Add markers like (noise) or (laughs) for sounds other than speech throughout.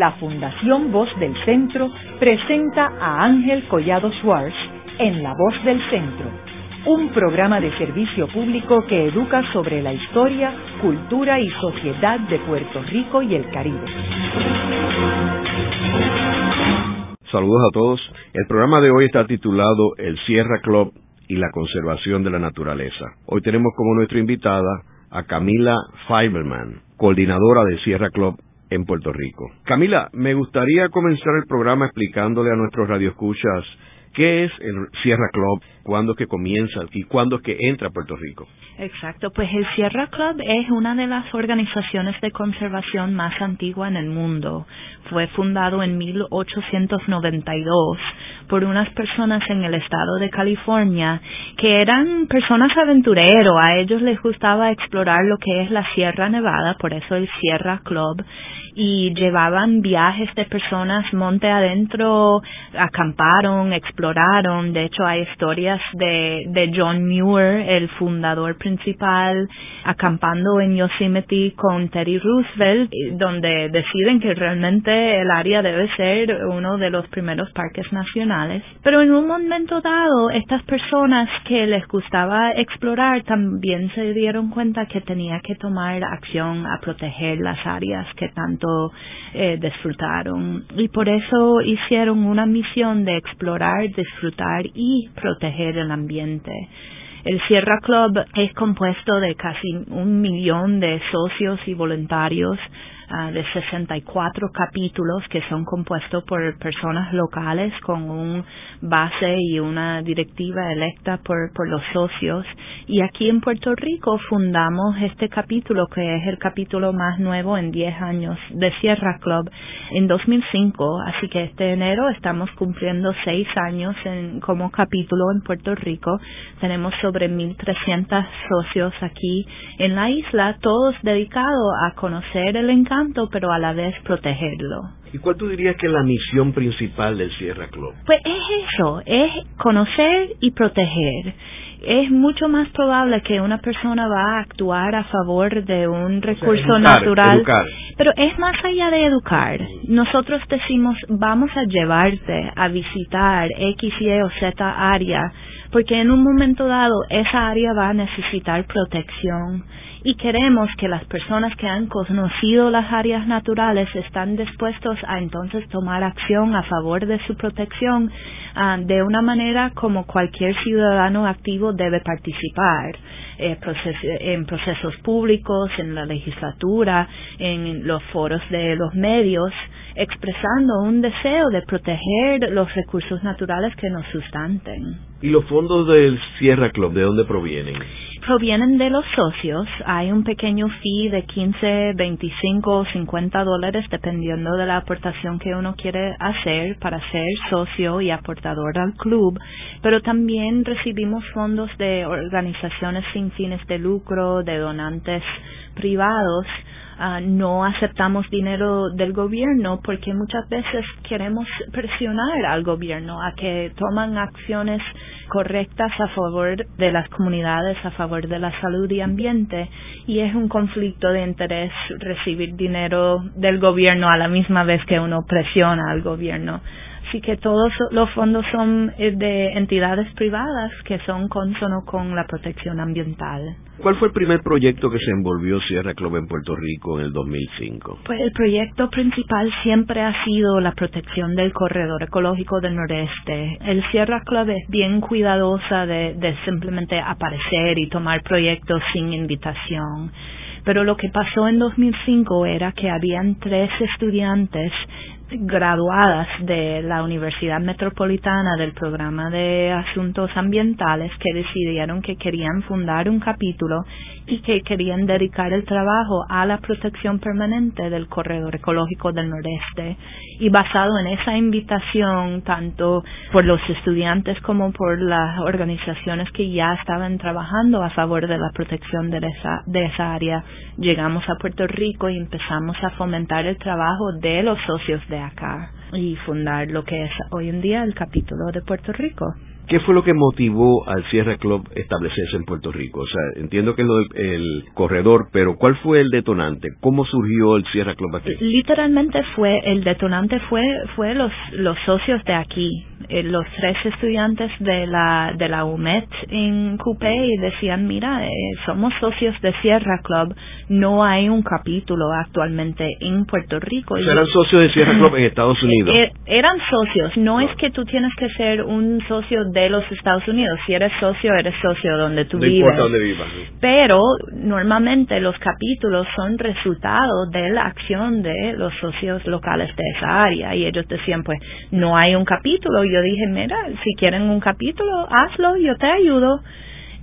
la Fundación Voz del Centro presenta a Ángel Collado Schwartz en La Voz del Centro, un programa de servicio público que educa sobre la historia, cultura y sociedad de Puerto Rico y el Caribe. Saludos a todos. El programa de hoy está titulado El Sierra Club y la conservación de la naturaleza. Hoy tenemos como nuestra invitada a Camila Fiberman, coordinadora de Sierra Club en Puerto Rico. Camila, me gustaría comenzar el programa explicándole a nuestros radioescuchas qué es el Sierra Club, cuándo es que comienza y cuándo es que entra a Puerto Rico. Exacto, pues el Sierra Club es una de las organizaciones de conservación más antigua en el mundo. Fue fundado en 1892 por unas personas en el estado de California que eran personas aventureros. A ellos les gustaba explorar lo que es la Sierra Nevada, por eso el Sierra Club y llevaban viajes de personas monte adentro, acamparon, exploraron. De hecho, hay historias de, de John Muir, el fundador principal, acampando en Yosemite con Teddy Roosevelt, donde deciden que realmente el área debe ser uno de los primeros parques nacionales. Pero en un momento dado, estas personas que les gustaba explorar también se dieron cuenta que tenía que tomar acción a proteger las áreas que tanto eh, disfrutaron. Y por eso hicieron una misión de explorar, disfrutar y proteger el ambiente. El Sierra Club es compuesto de casi un millón de socios y voluntarios uh, de 64 capítulos que son compuestos por personas locales con un base y una directiva electa por, por los socios. Y aquí en Puerto Rico fundamos este capítulo que es el capítulo más nuevo en 10 años de Sierra Club en 2005. Así que este enero estamos cumpliendo 6 años en, como capítulo en Puerto Rico. Tenemos sobre 1.300 socios aquí en la isla, todos dedicados a conocer el encanto pero a la vez protegerlo. ¿Y cuál tú dirías que es la misión principal del Sierra Club? Pues es eso, es conocer y proteger. Es mucho más probable que una persona va a actuar a favor de un recurso natural, pero es más allá de educar. Nosotros decimos, vamos a llevarte a visitar X, Y o Z área, porque en un momento dado esa área va a necesitar protección y queremos que las personas que han conocido las áreas naturales están dispuestos a entonces tomar acción a favor de su protección ah, de una manera como cualquier ciudadano activo debe participar eh, en procesos públicos, en la legislatura, en los foros de los medios, expresando un deseo de proteger los recursos naturales que nos sustanten. ¿Y los fondos del Sierra Club de dónde provienen? Provienen de los socios. Hay un pequeño fee de 15, 25 o 50 dólares dependiendo de la aportación que uno quiere hacer para ser socio y aportador al club, pero también recibimos fondos de organizaciones sin fines de lucro, de donantes privados Ah, no aceptamos dinero del gobierno porque muchas veces queremos presionar al gobierno a que toman acciones correctas a favor de las comunidades, a favor de la salud y ambiente y es un conflicto de interés recibir dinero del gobierno a la misma vez que uno presiona al gobierno. Así que todos los fondos son eh, de entidades privadas que son consono con la protección ambiental. ¿Cuál fue el primer proyecto que se envolvió Sierra Club en Puerto Rico en el 2005? Pues el proyecto principal siempre ha sido la protección del corredor ecológico del noreste. El Sierra Club es bien cuidadosa de, de simplemente aparecer y tomar proyectos sin invitación. Pero lo que pasó en 2005 era que habían tres estudiantes graduadas de la Universidad Metropolitana del programa de asuntos ambientales que decidieron que querían fundar un capítulo y que querían dedicar el trabajo a la protección permanente del corredor ecológico del noreste. Y basado en esa invitación tanto por los estudiantes como por las organizaciones que ya estaban trabajando a favor de la protección de esa, de esa área llegamos a Puerto Rico y empezamos a fomentar el trabajo de los socios de acá y fundar lo que es hoy en día el capítulo de Puerto Rico. ¿Qué fue lo que motivó al Sierra Club establecerse en Puerto Rico? O sea, entiendo que es lo del corredor, pero ¿cuál fue el detonante? ¿Cómo surgió el Sierra Club aquí? Literalmente fue, el detonante fue, fue los, los socios de aquí, eh, los tres estudiantes de la, de la UMET en Coupé y decían, mira, eh, somos socios de Sierra Club, no hay un capítulo actualmente en Puerto Rico. eran socios de Sierra Club en Estados (laughs) Unidos. Eh, eran socios, no es que tú tienes que ser un socio de los Estados Unidos. Si eres socio, eres socio donde tú no vives. Importa donde vivas. Pero normalmente los capítulos son resultado de la acción de los socios locales de esa área. Y ellos decían, pues, no hay un capítulo. Yo dije, mira, si quieren un capítulo, hazlo, yo te ayudo.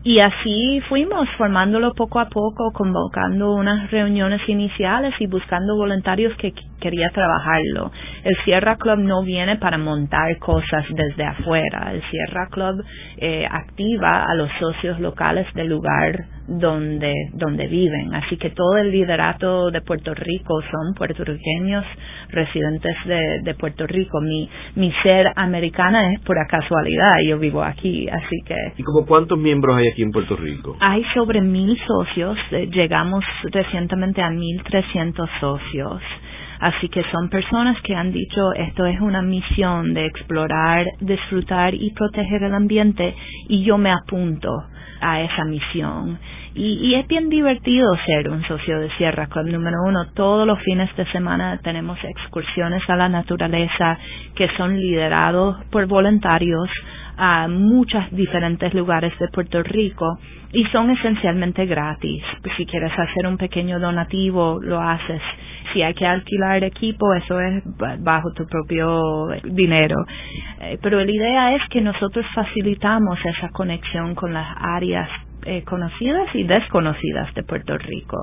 Y así fuimos formándolo poco a poco, convocando unas reuniones iniciales y buscando voluntarios que quería trabajarlo. El Sierra Club no viene para montar cosas desde afuera. El Sierra Club eh, activa a los socios locales del lugar donde, donde viven. Así que todo el liderato de Puerto Rico son puertorriqueños residentes de, de Puerto Rico. Mi, mi ser americana es pura casualidad. Yo vivo aquí, así que. ¿Y como cuántos miembros hay aquí en Puerto Rico? Hay sobre mil socios. Eh, llegamos recientemente a mil trescientos socios. Así que son personas que han dicho esto es una misión de explorar, disfrutar y proteger el ambiente y yo me apunto a esa misión. Y, es bien divertido ser un socio de Sierra Club. Número uno, todos los fines de semana tenemos excursiones a la naturaleza que son liderados por voluntarios a muchos diferentes lugares de Puerto Rico y son esencialmente gratis. Si quieres hacer un pequeño donativo, lo haces. Si hay que alquilar equipo, eso es bajo tu propio dinero. Eh, pero la idea es que nosotros facilitamos esa conexión con las áreas eh, conocidas y desconocidas de Puerto Rico.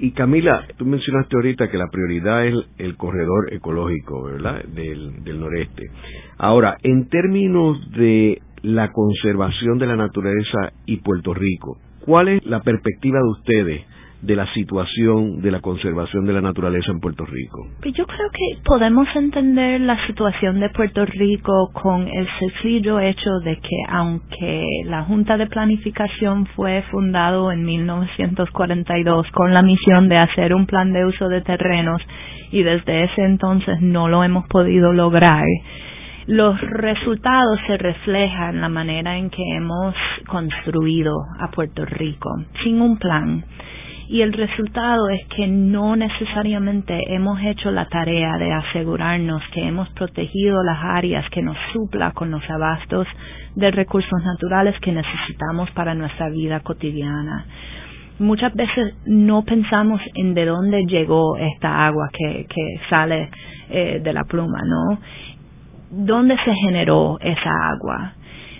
Y Camila, tú mencionaste ahorita que la prioridad es el, corredor ecológico, ¿verdad? Del noreste. Ahora, en términos de la conservación de la naturaleza y Puerto Rico, ¿cuál es la perspectiva de ustedes de la situación de la conservación de la naturaleza en Puerto Rico? Pues yo creo que podemos entender la situación de Puerto Rico con el sencillo hecho de que aunque la Junta de Planificación fue fundado en 1942 con la misión de hacer un plan de uso de terrenos y desde ese entonces no lo hemos podido lograr, los resultados se reflejan en la manera en que hemos construido a Puerto Rico, sin un plan y el resultado es que no necesariamente hemos hecho la tarea de asegurarnos que hemos protegido las áreas que nos supla con los abastos de recursos naturales que necesitamos para nuestra vida cotidiana. Muchas veces no pensamos en de dónde llegó esta agua que, que sale eh, de la pluma, ¿no? ¿Dónde se generó esa agua?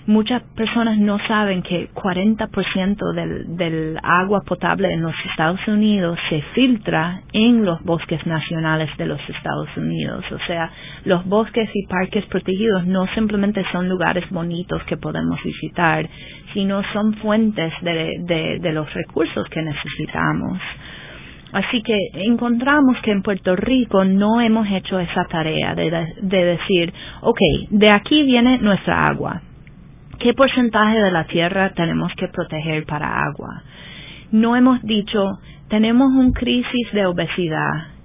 Muchas personas no saben que 40% del, del agua potable en los Estados Unidos se filtra en los bosques nacionales de los Estados Unidos. O sea, los bosques y parques protegidos no simplemente son lugares bonitos que podemos visitar, sino son fuentes de, de, los recursos que necesitamos. Así que encontramos que en Puerto Rico no hemos hecho esa tarea de, de, decir, ok, de aquí viene nuestra agua, ¿Qué porcentaje de la tierra tenemos que proteger para agua? No hemos dicho, tenemos un crisis de obesidad.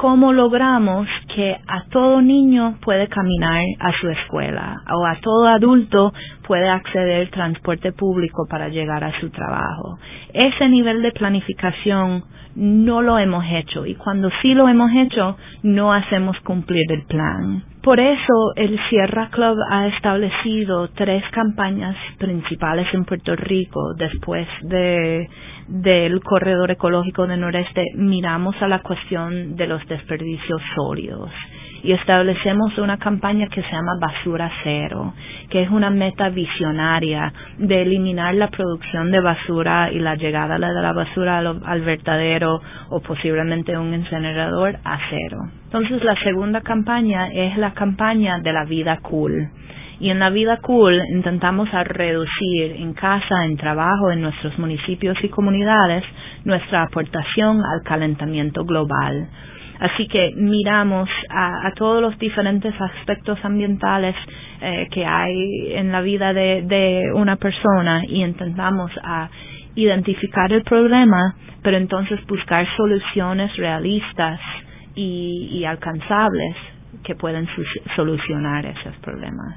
¿Cómo logramos que a todo niño puede caminar a su escuela o a todo adulto puede acceder al transporte público para llegar a su trabajo? Ese nivel de planificación no lo hemos hecho y cuando sí lo hemos hecho no hacemos cumplir el plan. Por eso el Sierra Club ha establecido tres campañas principales en Puerto Rico después de del corredor ecológico del noreste miramos a la cuestión de los desperdicios sólidos y establecemos una campaña que se llama Basura Cero, que es una meta visionaria de eliminar la producción de basura y la llegada de la basura al, al vertedero o posiblemente un incinerador a cero. Entonces la segunda campaña es la campaña de la vida cool. Y en la vida cool intentamos a reducir en casa, en trabajo, en nuestros municipios y comunidades nuestra aportación al calentamiento global Así que miramos a, todos los diferentes aspectos ambientales eh, que hay en la vida de, una persona y intentamos a identificar el problema, pero entonces buscar soluciones realistas y alcanzables que pueden solucionar esos problemas.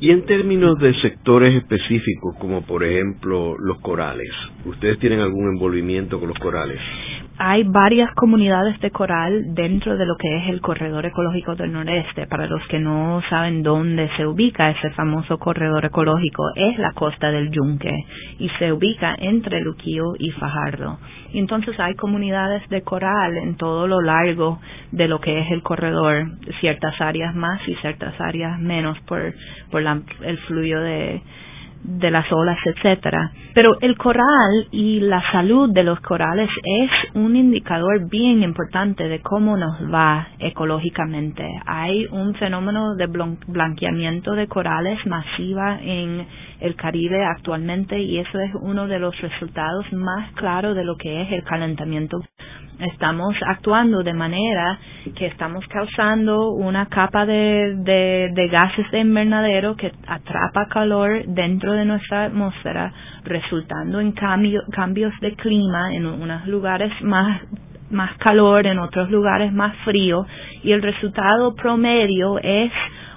Y en términos de sectores específicos, como por ejemplo los corales, ¿ustedes tienen algún envolvimiento con los corales? Hay varias comunidades de coral dentro de lo que es el corredor ecológico del noreste. Para los que no saben dónde se ubica ese famoso corredor ecológico, es la costa del Yunque y se ubica entre Luquillo y Fajardo. Y entonces hay comunidades de coral en todo lo largo de lo que es el corredor, ciertas áreas más y ciertas áreas menos por, por el fluyo de, de las olas, etcétera. Pero el coral y la salud de los corales es un indicador bien importante de cómo nos va ecológicamente. Hay un fenómeno de blanqueamiento de corales masiva en el Caribe actualmente y eso es uno de los resultados más claros de lo que es el calentamiento. Estamos actuando de manera que estamos causando una capa de, de, gases de invernadero que atrapa calor dentro de nuestra atmósfera, resultando en cambios de clima en unos lugares más más calor, en otros lugares más frío, y el resultado promedio es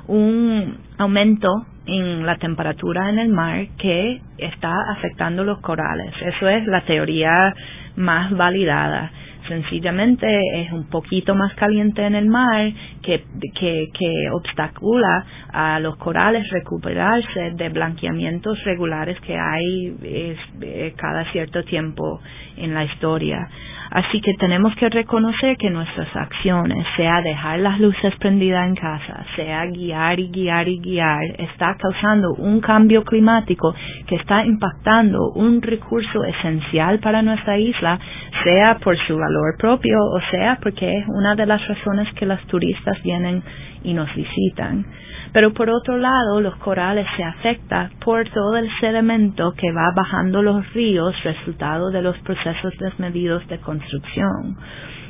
un aumento en la temperatura en el mar que está afectando los corales. Eso es la teoría más validada sencillamente es un poquito más caliente en el mar que, que, obstacula a los corales recuperarse de blanqueamientos regulares que hay eh, cada cierto tiempo en la historia. Así que tenemos que reconocer que nuestras acciones, sea dejar las luces prendidas en casa, sea guiar y guiar y guiar, está causando un cambio climático que está impactando un recurso esencial para nuestra isla, sea por su valor propio o sea porque es una de las razones que los turistas vienen y nos visitan. Pero por otro lado, los corales se afectan por todo el sedimento que va bajando los ríos, resultado de los procesos desmedidos de construcción.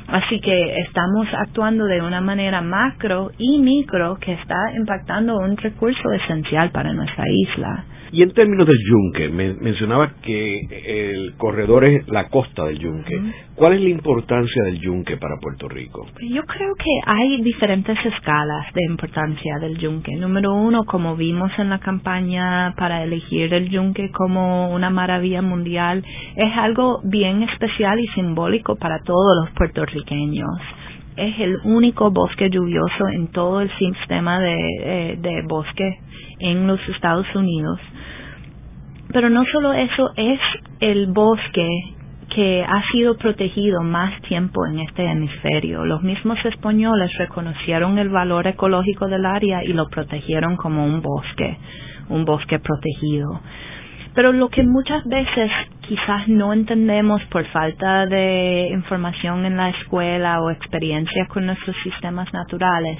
Así que estamos actuando de una manera macro y micro que está impactando un recurso esencial para nuestra isla. Y en términos del yunque, mencionaba que el corredor es la costa del yunque. ¿Cuál es la importancia del yunque para Puerto Rico? Yo creo que hay diferentes escalas de importancia del yunque. Número uno, como vimos en la campaña para elegir el yunque como una maravilla mundial, es algo bien especial y simbólico para todos los puertorriqueños es el único bosque lluvioso en todo el sistema de, eh, de bosque en los Estados Unidos. Pero no solo eso, es el bosque que ha sido protegido más tiempo en este hemisferio. Los mismos españoles reconocieron el valor ecológico del área y lo protegieron como un bosque, un bosque protegido. Pero lo que muchas veces quizás no entendemos por falta de información en la escuela o experiencia con nuestros sistemas naturales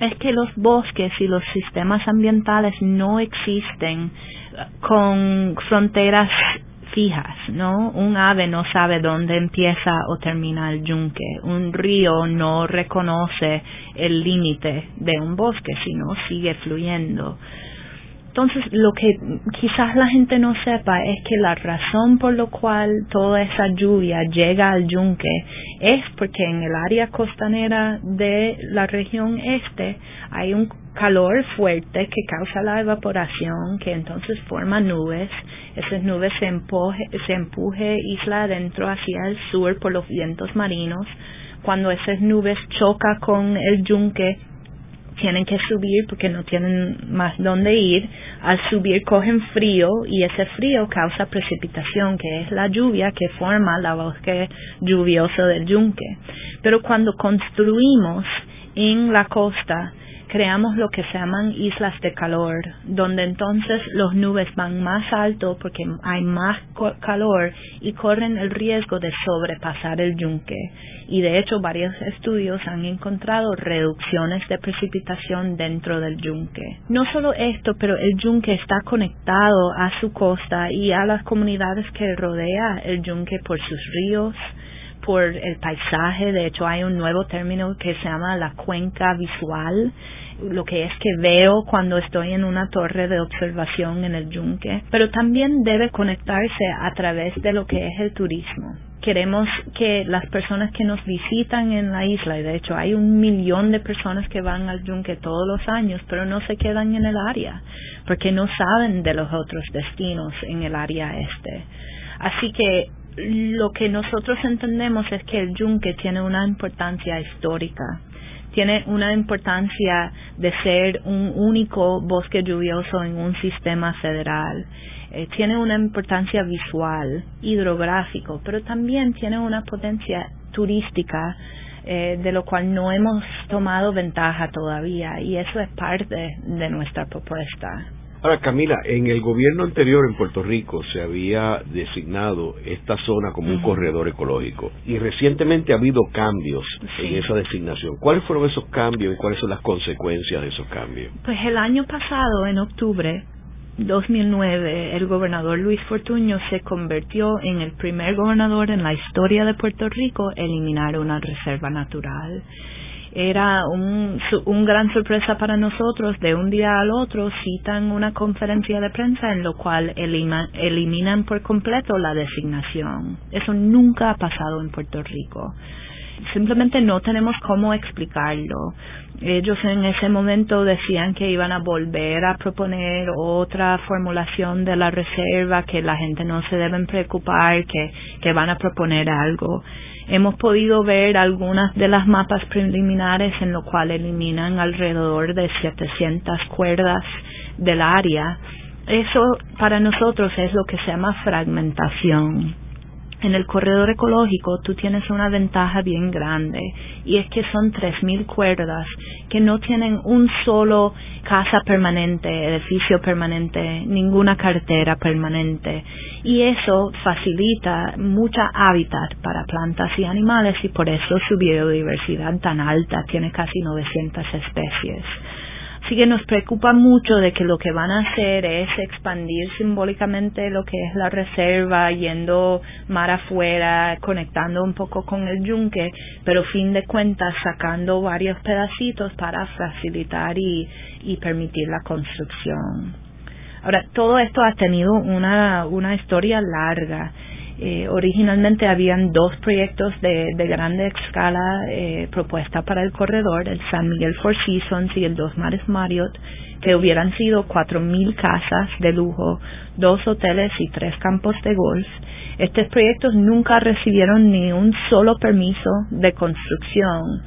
es que los bosques y los sistemas ambientales no existen con fronteras fijas, ¿no? Un ave no sabe dónde empieza o termina el yunque. Un río no reconoce el límite de un bosque, sino sigue fluyendo. Entonces, lo que quizás la gente no sepa es que la razón por la cual toda esa lluvia llega al yunque es porque en el área costanera de la región este hay un calor fuerte que causa la evaporación, que entonces forma nubes. Esas nubes se, empuje, se empuje isla adentro hacia el sur por los vientos marinos. Cuando esas nubes chocan con el yunque, tienen que subir porque no tienen más dónde ir. Al subir cogen frío y ese frío causa precipitación, que es la lluvia que forma la bosque lluvioso del yunque. Pero cuando construimos en la costa, creamos lo que se llaman islas de calor, donde entonces los nubes van más alto porque hay más calor y corren el riesgo de sobrepasar el yunque. Y de hecho varios estudios han encontrado reducciones de precipitación dentro del yunque. No solo esto, pero el yunque está conectado a su costa y a las comunidades que rodea el yunque por sus ríos, por el paisaje. De hecho, hay un nuevo término que se llama la cuenca visual, lo que es que veo cuando estoy en una torre de observación en el yunque, pero también debe conectarse a través de lo que es el turismo. Queremos que las personas que nos visitan en la isla, y de hecho hay un millón de personas que van al yunque todos los años, pero no se quedan en el área, porque no saben de los otros destinos en el área este. Así que lo que nosotros entendemos es que el yunque tiene una importancia histórica tiene una importancia de ser un único bosque lluvioso en un sistema federal. Eh, tiene una importancia visual, hidrográfico, pero también tiene una potencia turística eh, de lo cual no hemos tomado ventaja todavía y eso es parte de nuestra propuesta. Ahora, Camila, en el gobierno anterior en Puerto Rico se había designado esta zona como un corredor ecológico y recientemente ha habido cambios en esa designación. ¿Cuáles fueron esos cambios y cuáles son las consecuencias de esos cambios? Pues el año pasado, en octubre, 2009, el gobernador Luis Fortuño se convirtió en el primer gobernador en la historia de Puerto Rico eliminar una reserva natural era un, un gran sorpresa para nosotros. De un día al otro citan una conferencia de prensa en lo cual eliminan por completo la designación. Eso nunca ha pasado en Puerto Rico. Simplemente no tenemos cómo explicarlo. Ellos en ese momento decían que iban a volver a proponer otra formulación de la reserva, que la gente no se deben preocupar, que, que van a proponer algo hemos podido ver algunas de las mapas preliminares en lo cual eliminan alrededor de 700 cuerdas del área. Eso para nosotros es lo que se llama fragmentación en el corredor ecológico tú tienes una ventaja bien grande y es que son 3.000 cuerdas que no tienen un solo casa permanente, edificio permanente, ninguna cartera permanente y eso facilita mucha hábitat para plantas y animales y por eso su biodiversidad tan alta, tiene casi 900 especies. Así que nos preocupa mucho de que lo que van a hacer es expandir simbólicamente lo que es la reserva, yendo mar afuera, conectando un poco con el yunque, pero fin de cuentas sacando varios pedacitos para facilitar y, y permitir la construcción. Ahora, todo esto ha tenido una, una historia larga eh, originalmente habían dos proyectos de, de grande escala eh, propuesta para el corredor, el San Miguel Four Seasons y el Dos Mares Marriott, que hubieran sido cuatro mil casas de lujo, dos hoteles y tres campos de golf. Estos proyectos nunca recibieron ni un solo permiso de construcción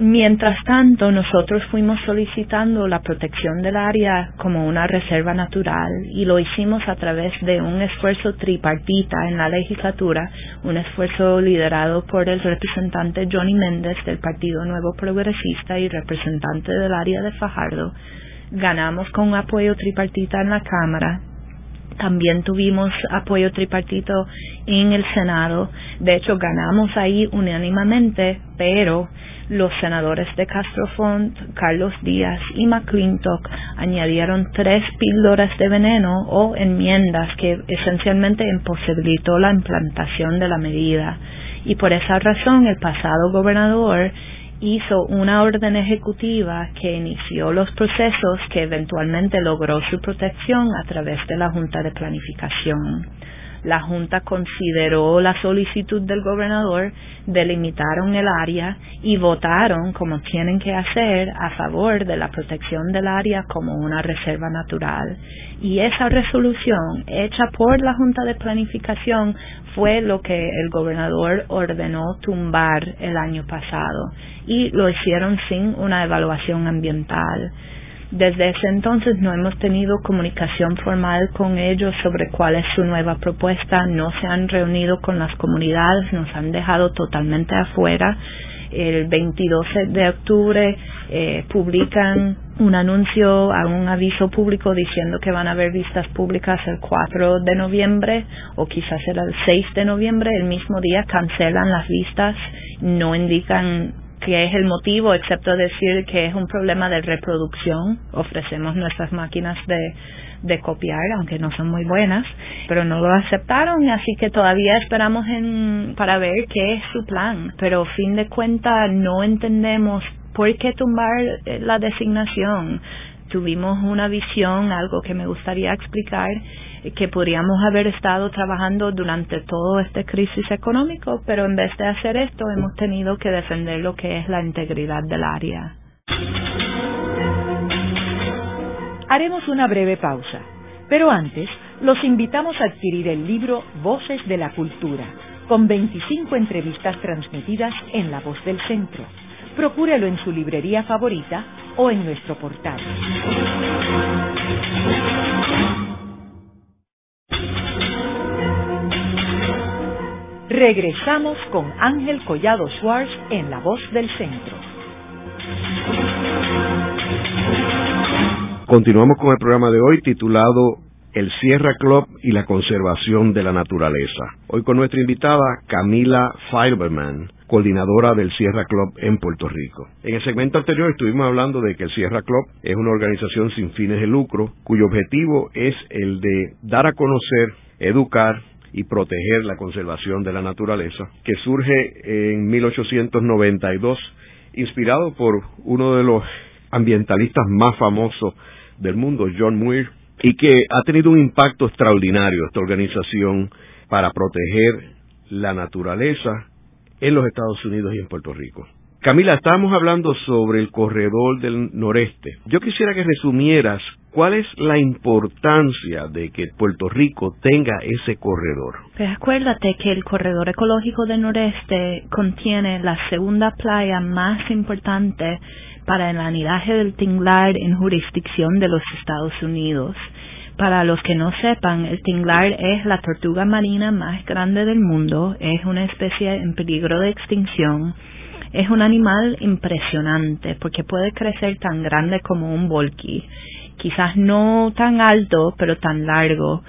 Mientras tanto, nosotros fuimos solicitando la protección del área como una reserva natural y lo hicimos a través de un esfuerzo tripartita en la legislatura, un esfuerzo liderado por el representante Johnny Méndez del Partido Nuevo Progresista y representante del área de Fajardo. Ganamos con apoyo tripartita en la Cámara también tuvimos apoyo tripartito en el Senado. De hecho, ganamos ahí unánimemente, pero los senadores de Castrofont, Carlos Díaz y McClintock añadieron tres píldoras de veneno o enmiendas que esencialmente imposibilitó la implantación de la medida. Y por esa razón el pasado gobernador hizo una orden ejecutiva que inició los procesos que eventualmente logró su protección a través de la Junta de Planificación la Junta consideró la solicitud del gobernador, delimitaron el área y votaron, como tienen que hacer, a favor de la protección del área como una reserva natural. Y esa resolución, hecha por la Junta de Planificación, fue lo que el gobernador ordenó tumbar el año pasado y lo hicieron sin una evaluación ambiental. Desde ese entonces no hemos tenido comunicación formal con ellos sobre cuál es su nueva propuesta, no se han reunido con las comunidades, nos han dejado totalmente afuera. El 22 de octubre eh, publican un anuncio a un aviso público diciendo que van a haber vistas públicas el 4 de noviembre o quizás el 6 de noviembre, el mismo día cancelan las vistas, no indican si es el motivo, excepto decir que es un problema de reproducción. Ofrecemos nuestras máquinas de, de copiar, aunque no son muy buenas, pero no lo aceptaron, así que todavía esperamos en, para ver qué es su plan. Pero fin de cuentas no entendemos por qué tumbar eh, la designación. Tuvimos una visión, algo que me gustaría explicar, que podríamos haber estado trabajando durante todo este crisis económico, pero en vez de hacer esto hemos tenido que defender lo que es la integridad del área. Haremos una breve pausa, pero antes los invitamos a adquirir el libro Voces de la Cultura, con 25 entrevistas transmitidas en La Voz del Centro. Procúrelo en su librería favorita o en nuestro portal. Regresamos con Ángel Collado Schwartz en La Voz del Centro. Continuamos con el programa de hoy titulado El Sierra Club y la conservación de la naturaleza. Hoy con nuestra invitada Camila Fiberman, coordinadora del Sierra Club en Puerto Rico. En el segmento anterior estuvimos hablando de que el Sierra Club es una organización sin fines de lucro cuyo objetivo es el de dar a conocer, educar y proteger la conservación de la naturaleza, que surge en 1892, inspirado por uno de los ambientalistas más famosos del mundo, John Muir, y que ha tenido un impacto extraordinario esta organización para proteger la naturaleza en los Estados Unidos y en Puerto Rico. Camila, estábamos hablando sobre el corredor del noreste. Yo quisiera que resumieras cuál es la importancia de que Puerto Rico tenga ese corredor. Pues acuérdate que el corredor ecológico del noreste contiene la segunda playa más importante para el anidaje del tinglar en jurisdicción de los Estados Unidos. Para los que no sepan, el tinglar es la tortuga marina más grande del mundo, es una especie en peligro de extinción es un animal impresionante porque puede crecer tan grande como un volky, quizás no tan alto, pero tan largo.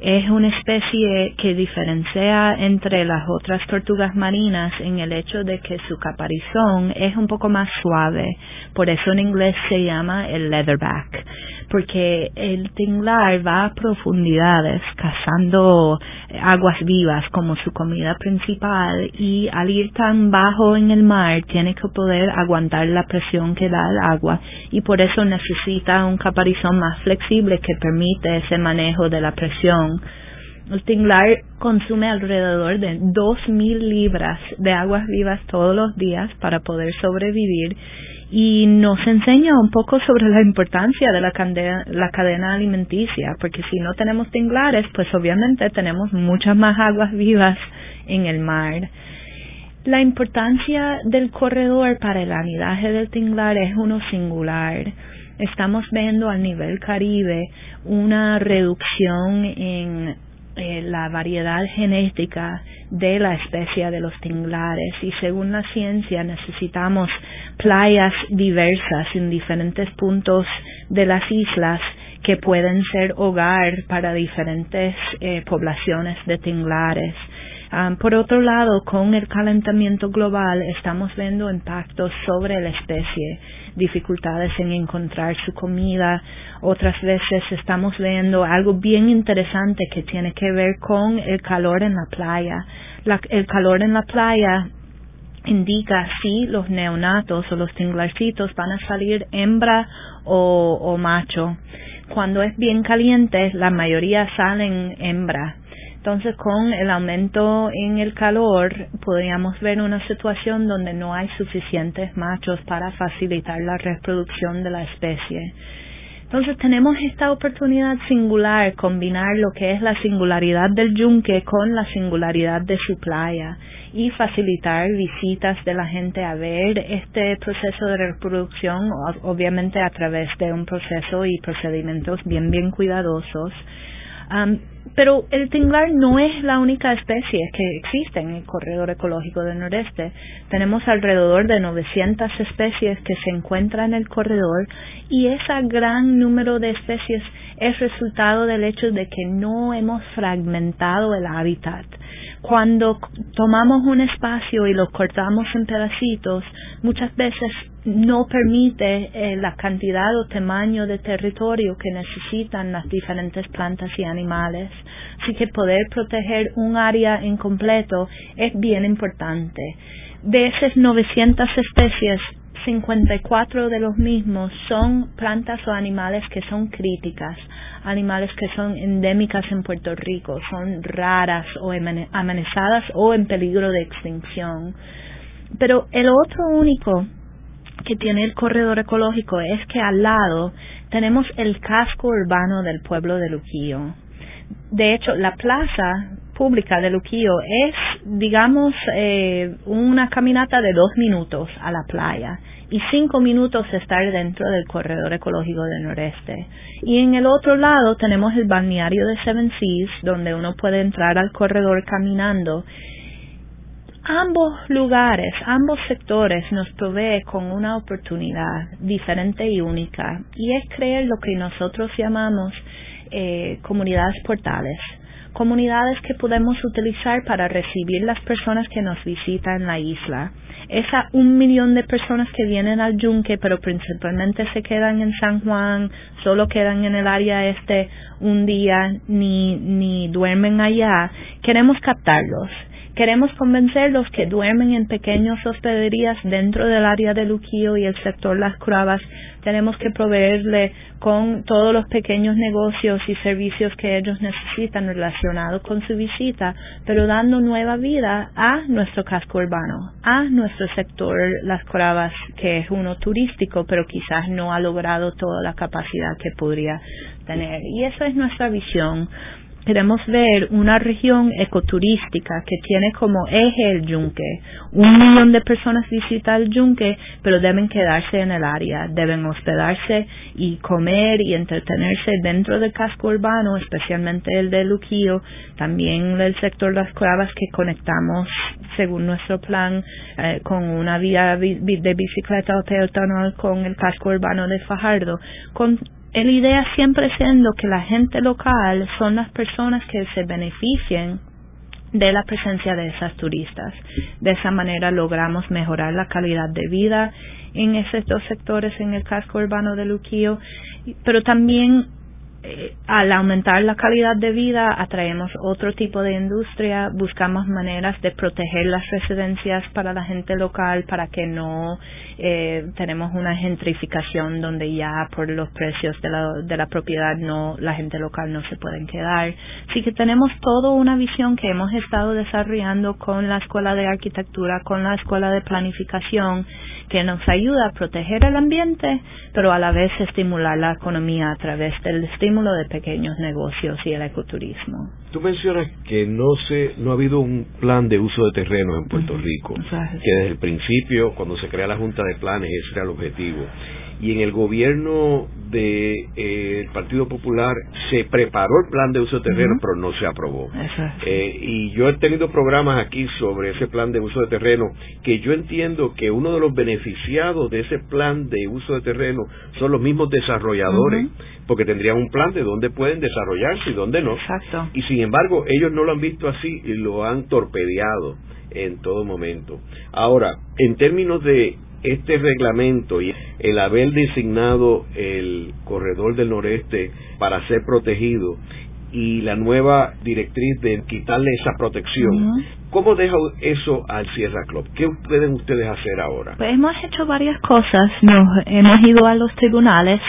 Es una especie que diferencia entre las otras tortugas marinas en el hecho de que su caparizón es un poco más suave, por eso en inglés se llama el leatherback porque el tinglar va a profundidades cazando aguas vivas como su comida principal y al ir tan bajo en el mar tiene que poder aguantar la presión que da el agua y por eso necesita un caparizón más flexible que permite ese manejo de la presión. El tinglar consume alrededor de 2.000 libras de aguas vivas todos los días para poder sobrevivir y nos enseña un poco sobre la importancia de la, cadena, la cadena alimenticia, porque si no tenemos tinglares, pues obviamente tenemos muchas más aguas vivas en el mar. La importancia del corredor para el anidaje del tinglar es uno singular. Estamos viendo al nivel caribe una reducción en eh, la variedad genética de la especie de los tinglares y según la ciencia necesitamos playas diversas en diferentes puntos de las islas que pueden ser hogar para diferentes eh, poblaciones de tinglares. Ah, por otro lado, con el calentamiento global estamos viendo impactos sobre la especie, dificultades en encontrar su comida. Otras veces estamos viendo algo bien interesante que tiene que ver con el calor en la playa. el calor en la playa indica si los neonatos o los tinglarcitos van a salir hembra o, o macho. Cuando es bien caliente, la mayoría salen hembra entonces, con el aumento en el calor, podríamos ver una situación donde no hay suficientes machos para facilitar la reproducción de la especie. Entonces tenemos esta oportunidad singular, combinar lo que es la singularidad del yunque con la singularidad de su playa y facilitar visitas de la gente a ver este proceso de reproducción, obviamente a través de un proceso y procedimientos bien, bien cuidadosos pero el tinglar no es la única especie que existe en el corredor ecológico del noreste. Tenemos alrededor de 900 especies que se encuentran en el corredor y ese gran número de especies es resultado del hecho de que no hemos fragmentado el hábitat. Cuando tomamos un espacio y lo cortamos en pedacitos, muchas veces no permite eh, la cantidad o tamaño de territorio que necesitan las diferentes plantas y animales. Así que poder proteger un área en completo es bien importante. De esas 900 especies, 54 de los mismos son plantas o animales que son críticas, animales que son endémicas en Puerto Rico, son raras o amenazadas o en peligro de extinción. Pero el otro único que tiene el corredor ecológico es que al lado tenemos el casco urbano del pueblo de Luquillo. De hecho, la plaza pública de Luquillo es, digamos, eh, una caminata de dos minutos a la playa y cinco minutos estar dentro del corredor ecológico del noreste. Y en el otro lado tenemos el balneario de Seven Seas, donde uno puede entrar al corredor caminando. Ambos lugares, ambos sectores nos provee con una oportunidad diferente y única, y es crear lo que nosotros llamamos eh, comunidades portales comunidades que podemos utilizar para recibir las personas que nos visitan en la isla esa un millón de personas que vienen al yunque, pero principalmente se quedan en San Juan, solo quedan en el área este un día, ni, ni duermen allá, queremos captarlos Queremos convencerlos que duermen en pequeñas hospederías dentro del área de Luquillo y el sector Las Cravas. Tenemos que proveerle con todos los pequeños negocios y servicios que ellos necesitan relacionados con su visita, pero dando nueva vida a nuestro casco urbano, a nuestro sector Las Cravas, que es uno turístico, pero quizás no ha logrado toda la capacidad que podría tener. Y esa es nuestra visión queremos ver una región ecoturística que tiene como eje el yunque. Un millón de personas visitan el yunque, pero deben quedarse en el área, deben hospedarse y comer y entretenerse dentro del casco urbano, especialmente el de Luquillo, también el sector Las Cuevas que conectamos según nuestro plan eh, con una vía de bicicleta o peatonal con el casco urbano de Fajardo, con la idea siempre siendo que la gente local son las personas que se beneficien de la presencia de esas turistas. De esa manera logramos mejorar la calidad de vida en esos dos sectores en el casco urbano de Luquillo, pero también eh, al aumentar la calidad de vida atraemos otro tipo de industria, buscamos maneras de proteger las residencias para la gente local para que no eh, tenemos una gentrificación donde ya por los precios de la, de la propiedad no la gente local no se pueden quedar. Así que tenemos toda una visión que hemos estado desarrollando con la Escuela de Arquitectura, con la Escuela de Planificación que nos ayuda a proteger el ambiente, pero a la vez estimular la economía a través del estímulo de pequeños negocios y el ecoturismo. Tú mencionas que no se no ha habido un plan de uso de terrenos en Puerto Rico, que desde el principio, cuando se crea la Junta de Planes, ese era el objetivo. Y en el gobierno del eh, Partido Popular se preparó el plan de uso de terreno, pero no se aprobó. Eh, y yo he tenido programas aquí sobre ese plan de uso de terreno, que yo entiendo que uno de los beneficiados de ese plan de uso de terreno son los mismos desarrolladores, porque tendrían un plan de dónde pueden desarrollarse y dónde no. Y sin embargo, ellos no lo han visto así y lo han torpedeado en todo momento. Ahora, en términos de este reglamento y el haber designado el corredor del noreste para ser protegido y la nueva directriz de quitarle esa protección, ¿cómo deja eso al Sierra Club? ¿Qué pueden ustedes hacer ahora? Pues hemos hecho varias cosas. Nos hemos ido a los tribunales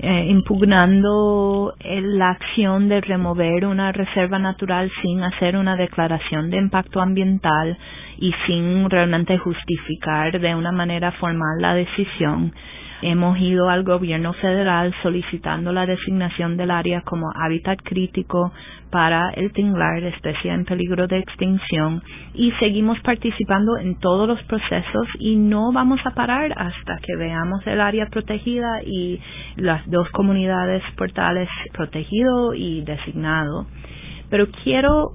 eh, impugnando la acción de remover una reserva natural sin hacer una declaración de impacto ambiental y sin realmente justificar de una manera formal la decisión. Hemos ido al gobierno federal solicitando la designación del área como hábitat crítico para el tinglar, especie en peligro de extinción, y seguimos participando en todos los procesos y no vamos a parar hasta que veamos el área protegida y las dos comunidades portales protegido y designado. Pero quiero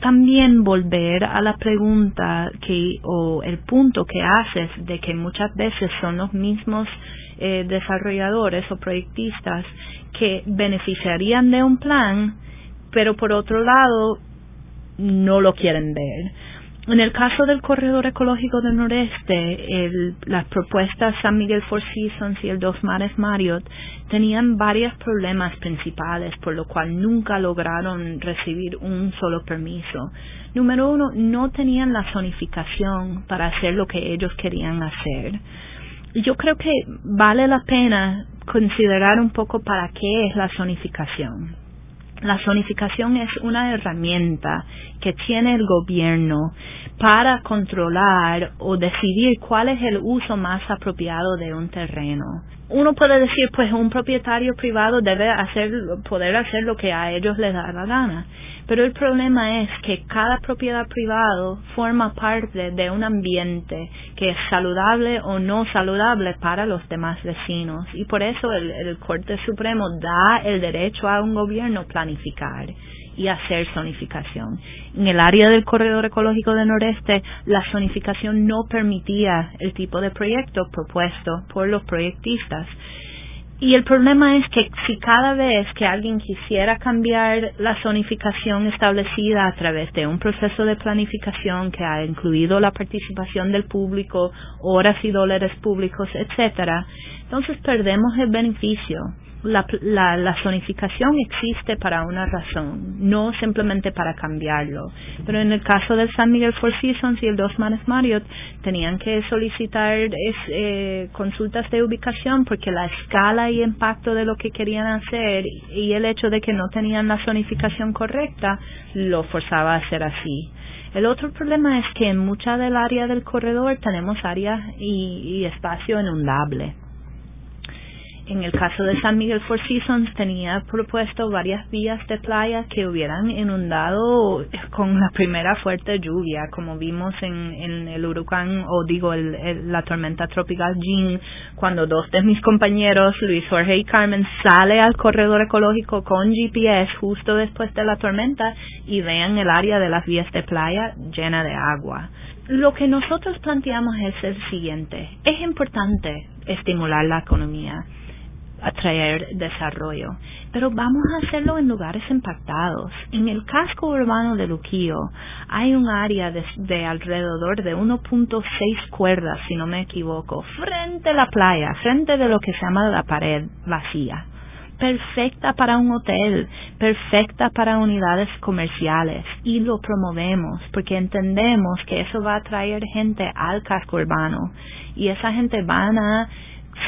también volver a la pregunta que o el punto que haces de que muchas veces son los mismos eh, desarrolladores o proyectistas que beneficiarían de un plan, pero por otro lado no lo quieren ver. En el caso del corredor ecológico del noreste, las propuestas San Miguel Four Seasons y el Dos Mares Marriott tenían varios problemas principales, por lo cual nunca lograron recibir un solo permiso. Número uno, no tenían la zonificación para hacer lo que ellos querían hacer. Yo creo que vale la pena considerar un poco para qué es la zonificación. La zonificación es una herramienta que tiene el gobierno para controlar o decidir cuál es el uso más apropiado de un terreno. Uno puede decir, pues un propietario privado debe hacer, poder hacer lo que a ellos les da la gana. Pero el problema es que cada propiedad privada forma parte de un ambiente que es saludable o no saludable para los demás vecinos. Y por eso el, el Corte Supremo da el derecho a un gobierno planificar y hacer zonificación. En el área del corredor ecológico del noreste, la zonificación no permitía el tipo de proyecto propuesto por los proyectistas. Y el problema es que si cada vez que alguien quisiera cambiar la zonificación establecida a través de un proceso de planificación que ha incluido la participación del público, horas y dólares públicos, etcétera, entonces perdemos el beneficio la, la, zonificación existe para una razón, no simplemente para cambiarlo. Pero en el caso del San Miguel Four Seasons y el Dos Manes Marriott, tenían que solicitar eh, consultas de ubicación porque la escala y impacto de lo que querían hacer y el hecho de que no tenían la zonificación correcta lo forzaba a hacer así. El otro problema es que en mucha del área del corredor tenemos área y espacio inundable en el caso de San Miguel Four Seasons tenía propuesto varias vías de playa que hubieran inundado con la primera fuerte lluvia, como vimos en, el huracán o digo la tormenta tropical Jean, cuando dos de mis compañeros, Luis Jorge y Carmen, sale al corredor ecológico con GPS justo después de la tormenta y vean el área de las vías de playa llena de agua. Lo que nosotros planteamos es el siguiente. Es importante estimular la economía atraer desarrollo. Pero vamos a hacerlo en lugares impactados. En el casco urbano de Luquillo hay un área de, alrededor de 1.6 cuerdas, si no me equivoco, frente a la playa, frente de lo que se llama la pared vacía. Perfecta para un hotel, perfecta para unidades comerciales y lo promovemos porque entendemos que eso va a atraer gente al casco urbano y esa gente van a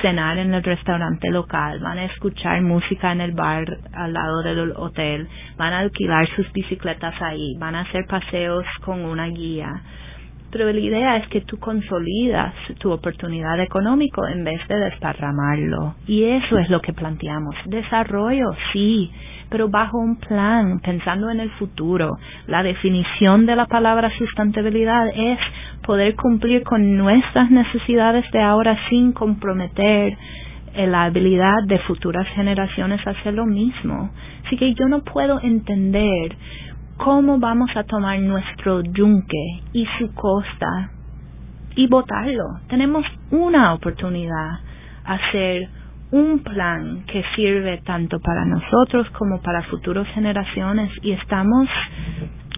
cenar en el restaurante local, van a escuchar música en el bar al lado del hotel, van a alquilar sus bicicletas ahí, van a hacer paseos con una guía. Pero la idea es que tú consolidas tu oportunidad económico en vez de desparramarlo. Y eso es lo que planteamos. Desarrollo, sí, pero bajo un plan, pensando en el futuro. La definición de la palabra sustentabilidad es poder cumplir con nuestras necesidades de ahora sin comprometer la habilidad de futuras generaciones a hacer lo mismo. Así que yo no puedo entender cómo vamos a tomar nuestro yunque y su costa y votarlo. Tenemos una oportunidad a hacer un plan que sirve tanto para nosotros como para futuras generaciones y estamos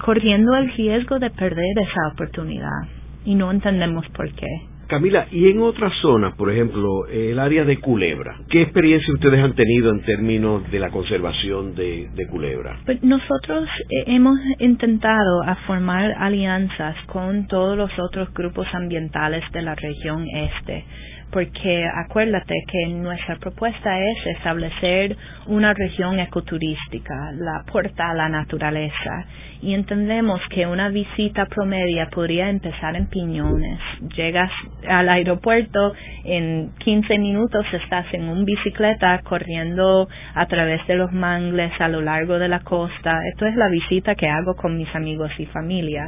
corriendo el riesgo de perder esa oportunidad y no entendemos por qué. Camila, y en otras zonas, por ejemplo, el área de Culebra, ¿qué experiencia ustedes han tenido en términos de la conservación de, Culebra? Pues nosotros eh, hemos intentado a formar alianzas con todos los otros grupos ambientales de la región este porque acuérdate que nuestra propuesta es establecer una región ecoturística, la puerta a la naturaleza, y entendemos que una visita promedia podría empezar en Piñones. Llegas al aeropuerto, en 15 minutos estás en un bicicleta corriendo a través de los mangles a lo largo de la costa. Esto es la visita que hago con mis amigos y familia.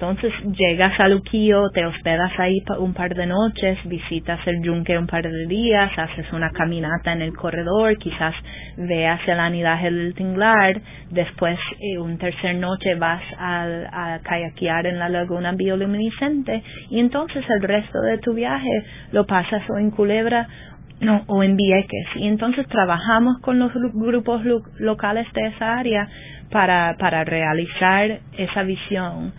Entonces llegas a Luquillo, te hospedas ahí un par de noches, visitas el yunque un par de días, haces una caminata en el corredor, quizás veas el anidaje del tinglar, después eh, un tercer noche vas a, a kayakear en la laguna bioluminiscente y entonces el resto de tu viaje lo pasas o en Culebra o en Vieques. Y entonces trabajamos con los grupos locales de esa área para, para realizar esa visión.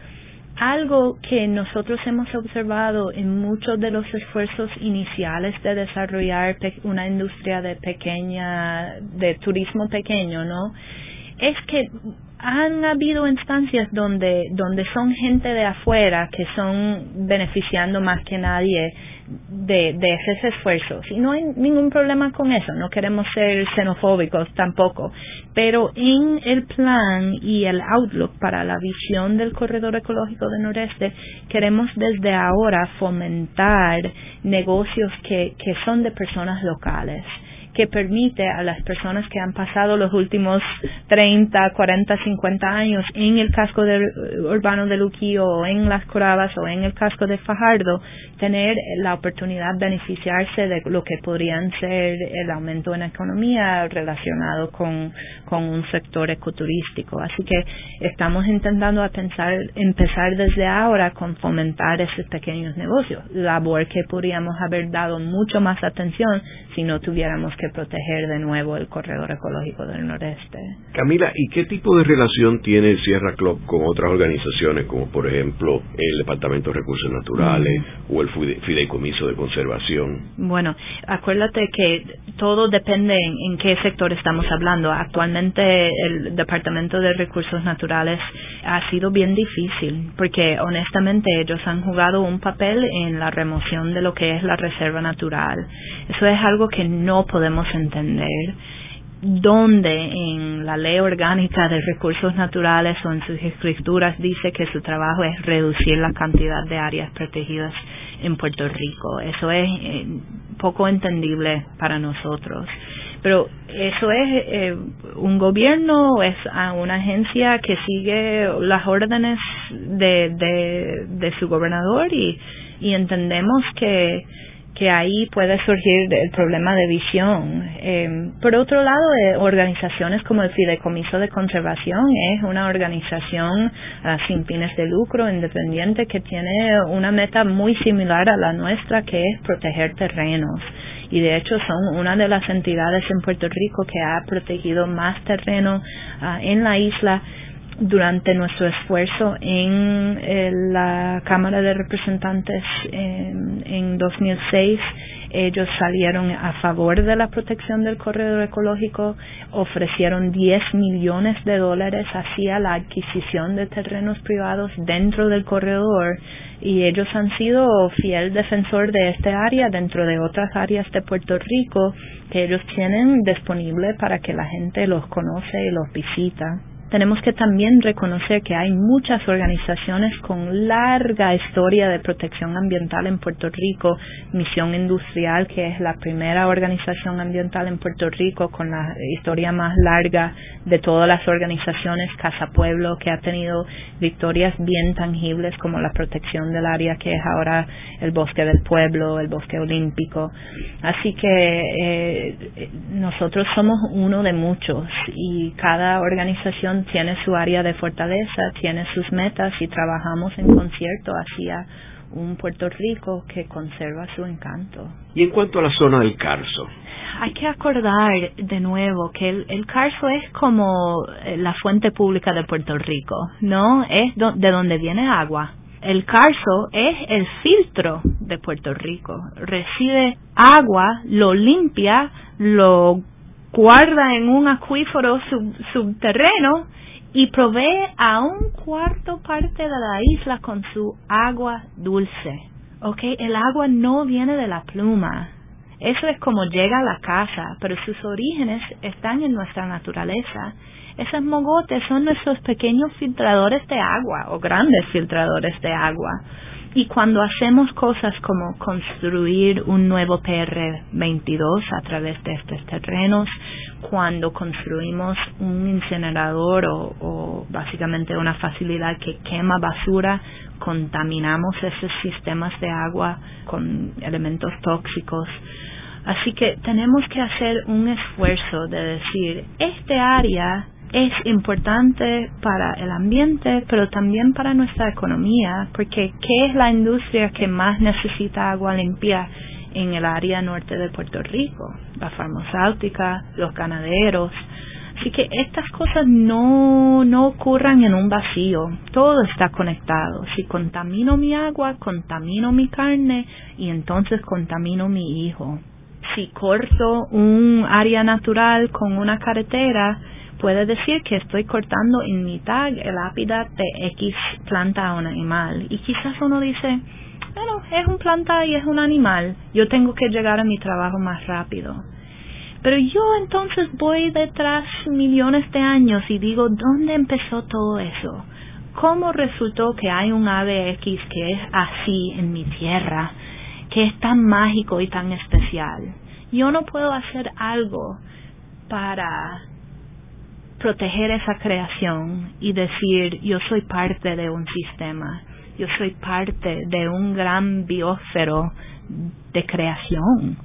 Algo que nosotros hemos observado en muchos de los esfuerzos iniciales de desarrollar una industria de pequeña, de turismo pequeño, ¿no? Es que han habido instancias donde, donde son gente de afuera que son beneficiando más que nadie de, de esos esfuerzos. Y no hay ningún problema con eso, no queremos ser xenofóbicos tampoco. Pero en el plan y el outlook para la visión del corredor ecológico del noreste, queremos desde ahora fomentar negocios que, que son de personas locales que permite a las personas que han pasado los últimos 30, 40, 50 años en el casco urbano de Luquillo o en las Corabas o en el casco de Fajardo tener la oportunidad de beneficiarse de lo que podrían ser el aumento en la economía relacionado con, con un sector ecoturístico. Así que estamos intentando pensar, empezar desde ahora con fomentar esos pequeños negocios, labor que podríamos haber dado mucho más atención si no tuviéramos que proteger de nuevo el corredor ecológico del noreste. Camila, ¿y qué tipo de relación tiene Sierra Club con otras organizaciones como por ejemplo el Departamento de Recursos Naturales o el Fideicomiso de Conservación? Bueno, acuérdate que todo depende en, qué sector estamos hablando. Actualmente el Departamento de Recursos Naturales ha sido bien difícil porque honestamente ellos han jugado un papel en la remoción de lo que es la reserva natural. Eso es algo que no podemos entender donde en la ley orgánica de recursos naturales o en sus escrituras dice que su trabajo es reducir la cantidad de áreas protegidas en Puerto Rico. Eso es eh, poco entendible para nosotros. Pero eso es eh, un gobierno, es una agencia que sigue las órdenes de, de, de su gobernador y, y entendemos que que ahí puede surgir el problema de visión. Eh, por otro lado, eh, organizaciones como el Fideicomiso de Conservación es una organización ah, sin fines de lucro, independiente, que tiene una meta muy similar a la nuestra, que es proteger terrenos. Y de hecho son una de las entidades en Puerto Rico que ha protegido más terreno ah, en la isla durante nuestro esfuerzo en eh, la Cámara de Representantes en, en 2006 ellos salieron a favor de la protección del corredor ecológico, ofrecieron 10 millones de dólares hacia la adquisición de terrenos privados dentro del corredor y ellos han sido fiel defensor de este área dentro de otras áreas de Puerto Rico que ellos tienen disponible para que la gente los conoce y los visita tenemos que también reconocer que hay muchas organizaciones con larga historia de protección ambiental en Puerto Rico, Misión Industrial, que es la primera organización ambiental en Puerto Rico con la historia más larga de todas las organizaciones, Casa Pueblo, que ha tenido victorias bien tangibles como la protección del área que es ahora el bosque del pueblo, el bosque olímpico. Así que eh, nosotros somos uno de muchos y cada organización tiene su área de fortaleza, tiene sus metas y trabajamos en concierto hacia un Puerto Rico que conserva su encanto. Y en cuanto a la zona del Carso, hay que acordar de nuevo que el, el, Carso es como eh, la fuente pública de Puerto Rico, ¿no? Es de donde viene agua. El Carso es el filtro de Puerto Rico. Recibe agua, lo limpia, lo guarda en un acuífero subterráneo y provee a un cuarto parte de la isla con su agua dulce. ¿Ok? El agua no viene de la pluma. Eso es como llega a la casa, pero sus orígenes están en nuestra naturaleza. Esos mogotes son nuestros pequeños filtradores de agua o grandes filtradores de agua. Y cuando hacemos cosas como construir un nuevo PR22 a través de estos terrenos, cuando construimos un incinerador o, o básicamente una facilidad que quema basura, contaminamos esos sistemas de agua con elementos tóxicos. Así que tenemos que hacer un esfuerzo de decir, este área es importante para el ambiente, pero también para nuestra economía, porque ¿qué es la industria que más necesita agua limpia en el área norte de Puerto Rico, la farmacéutica, los ganaderos. Así que estas cosas no, no ocurran en un vacío, todo está conectado. Si contamino mi agua, contamino mi carne y entonces contamino mi hijo. Si corto un área natural con una carretera, puede decir que estoy cortando en mitad el hábitat de X planta o un animal. Y quizás uno dice, bueno, es un planta y es un animal, yo tengo que llegar a mi trabajo más rápido. Pero yo entonces voy detrás millones de años y digo, ¿dónde empezó todo eso? ¿Cómo resultó que hay un ave X que es así en mi tierra, que es tan mágico y tan especial? Yo no puedo hacer algo para proteger esa creación y decir, yo soy parte de un sistema yo soy parte de un gran biósfero de creación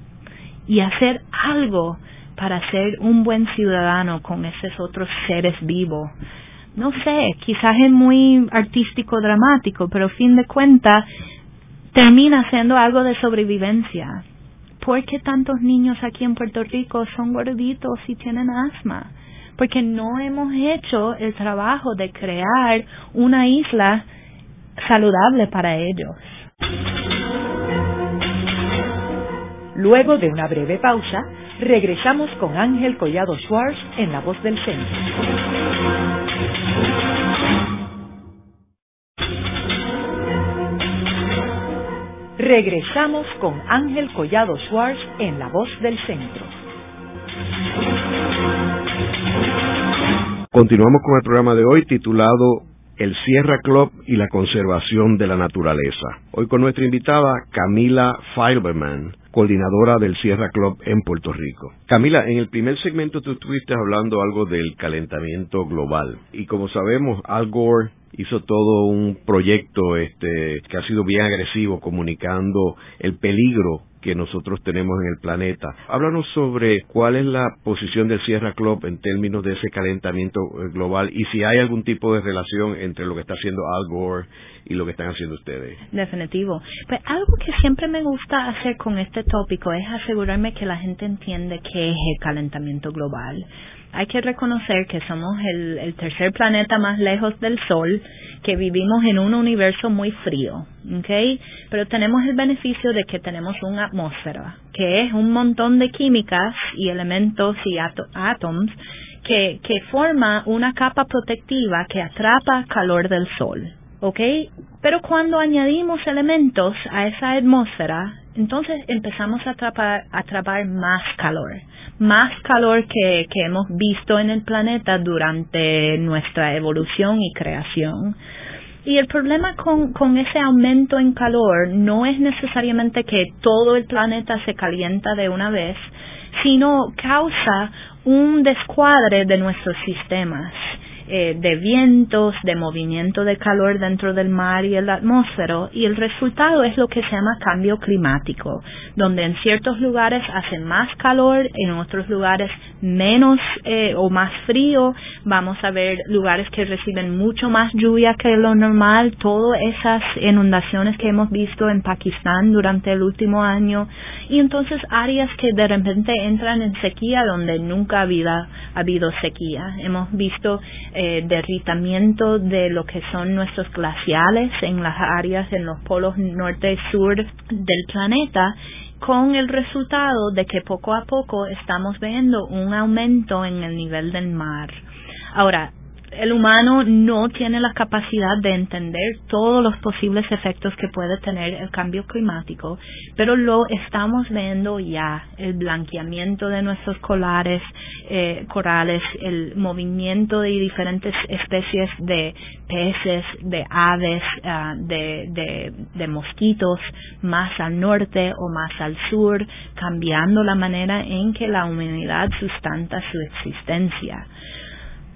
y hacer algo para ser un buen ciudadano con esos otros seres vivos. No sé, quizás es muy artístico, dramático, pero fin de cuentas termina siendo algo de sobrevivencia. ¿Por qué tantos niños aquí en Puerto Rico son gorditos y tienen asma? Porque no hemos hecho el trabajo de crear una isla saludable para ellos. Luego de una breve pausa, regresamos con Ángel Collado Schwartz en La Voz del Centro. Regresamos con Ángel Collado Schwartz en La Voz del Centro. Continuamos con el programa de hoy titulado el Sierra Club y la conservación de la naturaleza. Hoy con nuestra invitada Camila Fiberman, coordinadora del Sierra Club en Puerto Rico. Camila, en el primer segmento tú estuviste hablando algo del calentamiento global y como sabemos Al Gore hizo todo un proyecto este que ha sido bien agresivo comunicando el peligro que nosotros tenemos en el planeta. Háblanos sobre cuál es la posición del Sierra Club en términos de ese calentamiento eh, global y si hay algún tipo de relación entre lo que está haciendo Al Gore y lo que están haciendo ustedes. Definitivo. Pues algo que siempre me gusta hacer con este tópico es asegurarme que la gente entiende qué es el calentamiento global hay que reconocer que somos el, tercer planeta más lejos del Sol, que vivimos en un universo muy frío, ¿ok? Pero tenemos el beneficio de que tenemos una atmósfera, que es un montón de químicas y elementos y átomos que, forma una capa protectiva que atrapa calor del Sol, ¿ok? Pero cuando añadimos elementos a esa atmósfera, entonces empezamos a atrapar, más calor más calor que, que hemos visto en el planeta durante nuestra evolución y creación. Y el problema con, con, ese aumento en calor no es necesariamente que todo el planeta se calienta de una vez, sino causa un descuadre de nuestros sistemas. Eh, de vientos, de movimiento de calor dentro del mar y el atmósfero, y el resultado es lo que se llama cambio climático, donde en ciertos lugares hace más calor, en otros lugares menos eh, o más frío, vamos a ver lugares que reciben mucho más lluvia que lo normal, todas esas inundaciones que hemos visto en Pakistán durante el último año, y entonces áreas que de repente entran en sequía donde nunca ha habido sequía. Hemos visto eh, derritamiento de lo que son nuestros glaciales en las áreas en los polos norte y sur del planeta con el resultado de que poco a poco estamos viendo un aumento en el nivel del mar. Ahora, el humano no tiene la capacidad de entender todos los posibles efectos que puede tener el cambio climático, pero lo estamos viendo ya, el blanqueamiento de nuestros colares, eh, corales, el movimiento de diferentes especies de peces, de aves, ah, de, de, de mosquitos más al norte o más al sur, cambiando la manera en que la humanidad sustenta su existencia.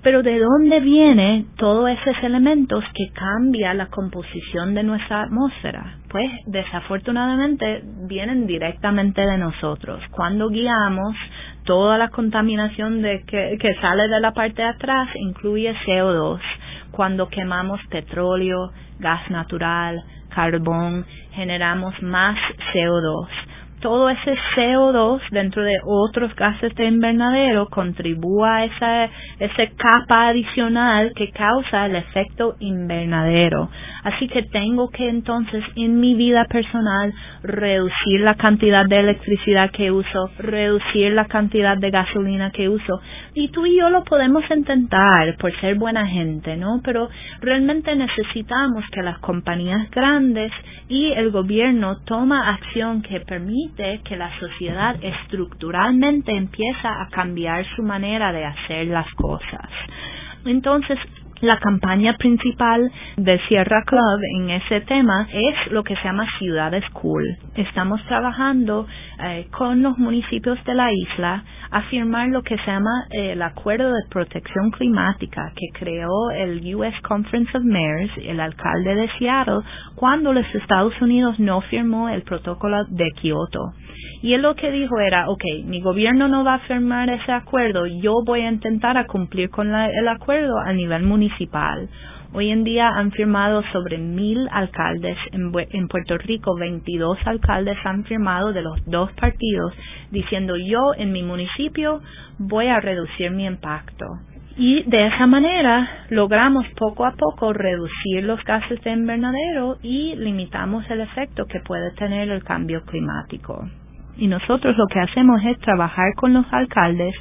Pero ¿de dónde vienen todos esos elementos que cambian la composición de nuestra atmósfera? Pues desafortunadamente vienen directamente de nosotros. Cuando guiamos, toda la contaminación de que, que sale de la parte de atrás incluye CO2. Cuando quemamos petróleo, gas natural, carbón, generamos más CO2 todo ese CO2 dentro de otros gases de invernadero contribuye a esa, esa capa adicional que causa el efecto invernadero. Así que tengo que entonces en mi vida personal reducir la cantidad de electricidad que uso, reducir la cantidad de gasolina que uso. Y tú y yo lo podemos intentar por ser buena gente, ¿no? Pero realmente necesitamos que las compañías grandes y el gobierno toma acción que que la sociedad estructuralmente empieza a cambiar su manera de hacer las cosas. Entonces, la campaña principal de Sierra Club en ese tema es lo que se llama Ciudades Cool. Estamos trabajando eh, con los municipios de la isla a firmar lo que se llama eh, el Acuerdo de Protección Climática que creó el US Conference of Mayors, el alcalde de Seattle, cuando los Estados Unidos no firmó el protocolo de Kioto. Y él lo que dijo era, ok, mi gobierno no va a firmar ese acuerdo, yo voy a intentar cumplir con el acuerdo a nivel municipal. Hoy en día han firmado sobre mil alcaldes en, en, Puerto Rico, 22 alcaldes han firmado de los dos partidos diciendo yo en mi municipio voy a reducir mi impacto. Y de esa manera logramos poco a poco reducir los gases de invernadero y limitamos el efecto que puede tener el cambio climático. Y nosotros lo que hacemos es trabajar con los alcaldes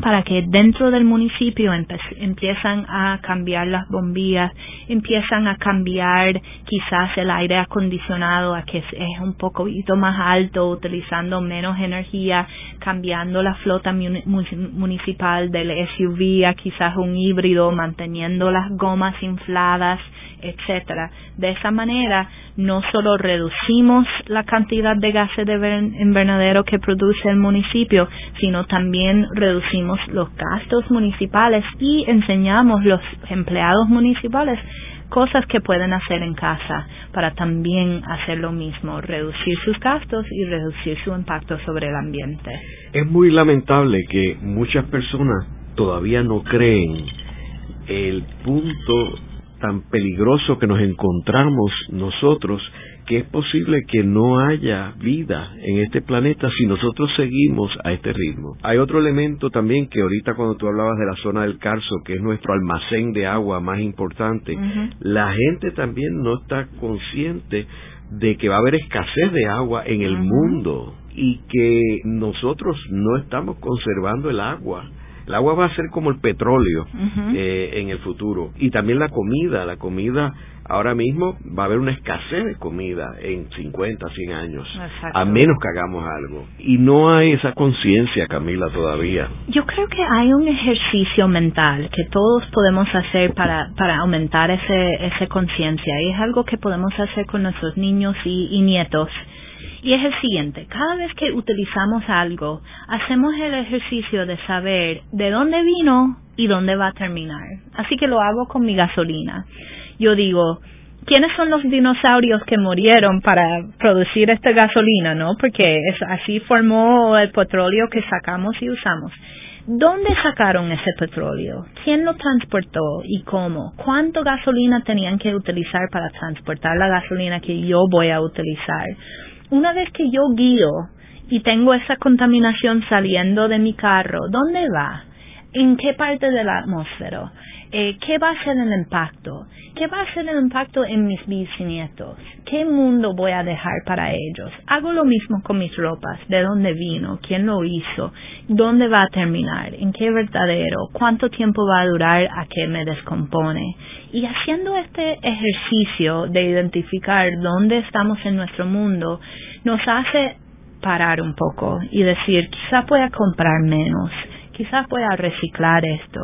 para que dentro del municipio empiezan a cambiar las bombillas, empiezan a cambiar quizás el aire acondicionado a que es un poquito más alto, utilizando menos energía, cambiando la flota municipal del SUV a quizás un híbrido, manteniendo las gomas infladas, etcétera. De esa manera, no solo reducimos la cantidad de gases de invernadero que produce el municipio, sino también reducimos los gastos municipales y enseñamos los empleados municipales cosas que pueden hacer en casa para también hacer lo mismo, reducir sus gastos y reducir su impacto sobre el ambiente. Es muy lamentable que muchas personas todavía no creen el punto tan peligroso que nos encontramos nosotros que es posible que no haya vida en este planeta si nosotros seguimos a este ritmo. Hay otro elemento también que ahorita cuando tú hablabas de la zona del Carso, que es nuestro almacén de agua más importante, la gente también no está consciente de que va a haber escasez de agua en el mundo y que nosotros no estamos conservando el agua el agua va a ser como el petróleo eh, en el futuro. Y también la comida. La comida, ahora mismo va a haber una escasez de comida en 50, 100 años. A menos que hagamos algo. Y no hay esa conciencia, Camila, todavía. Yo creo que hay un ejercicio mental que todos podemos hacer para, para aumentar ese, esa conciencia. Y es algo que podemos hacer con nuestros niños y nietos y es el siguiente, cada vez que utilizamos algo, hacemos el ejercicio de saber de dónde vino y dónde va a terminar. Así que lo hago con mi gasolina. Yo digo, ¿quiénes son los dinosaurios que murieron para producir esta gasolina, no? Porque es, así formó el petróleo que sacamos y usamos. ¿Dónde sacaron ese petróleo? ¿Quién lo transportó y cómo? ¿Cuánto gasolina tenían que utilizar para transportar la gasolina que yo voy a utilizar? Una vez que yo guío y tengo esa contaminación saliendo de mi carro, ¿dónde va? ¿En qué parte de la atmósfera? Eh, ¿Qué va a ser el impacto? ¿Qué va a ser el impacto en mis bisnietos? ¿Qué mundo voy a dejar para ellos? Hago lo mismo con mis ropas. ¿De dónde vino? ¿Quién lo hizo? ¿Dónde va a terminar? ¿En qué verdadero? ¿Cuánto tiempo va a durar a que me descompone? Y haciendo este ejercicio de identificar dónde estamos en nuestro mundo, nos hace parar un poco y decir, quizás voy a comprar menos, quizás voy a reciclar esto,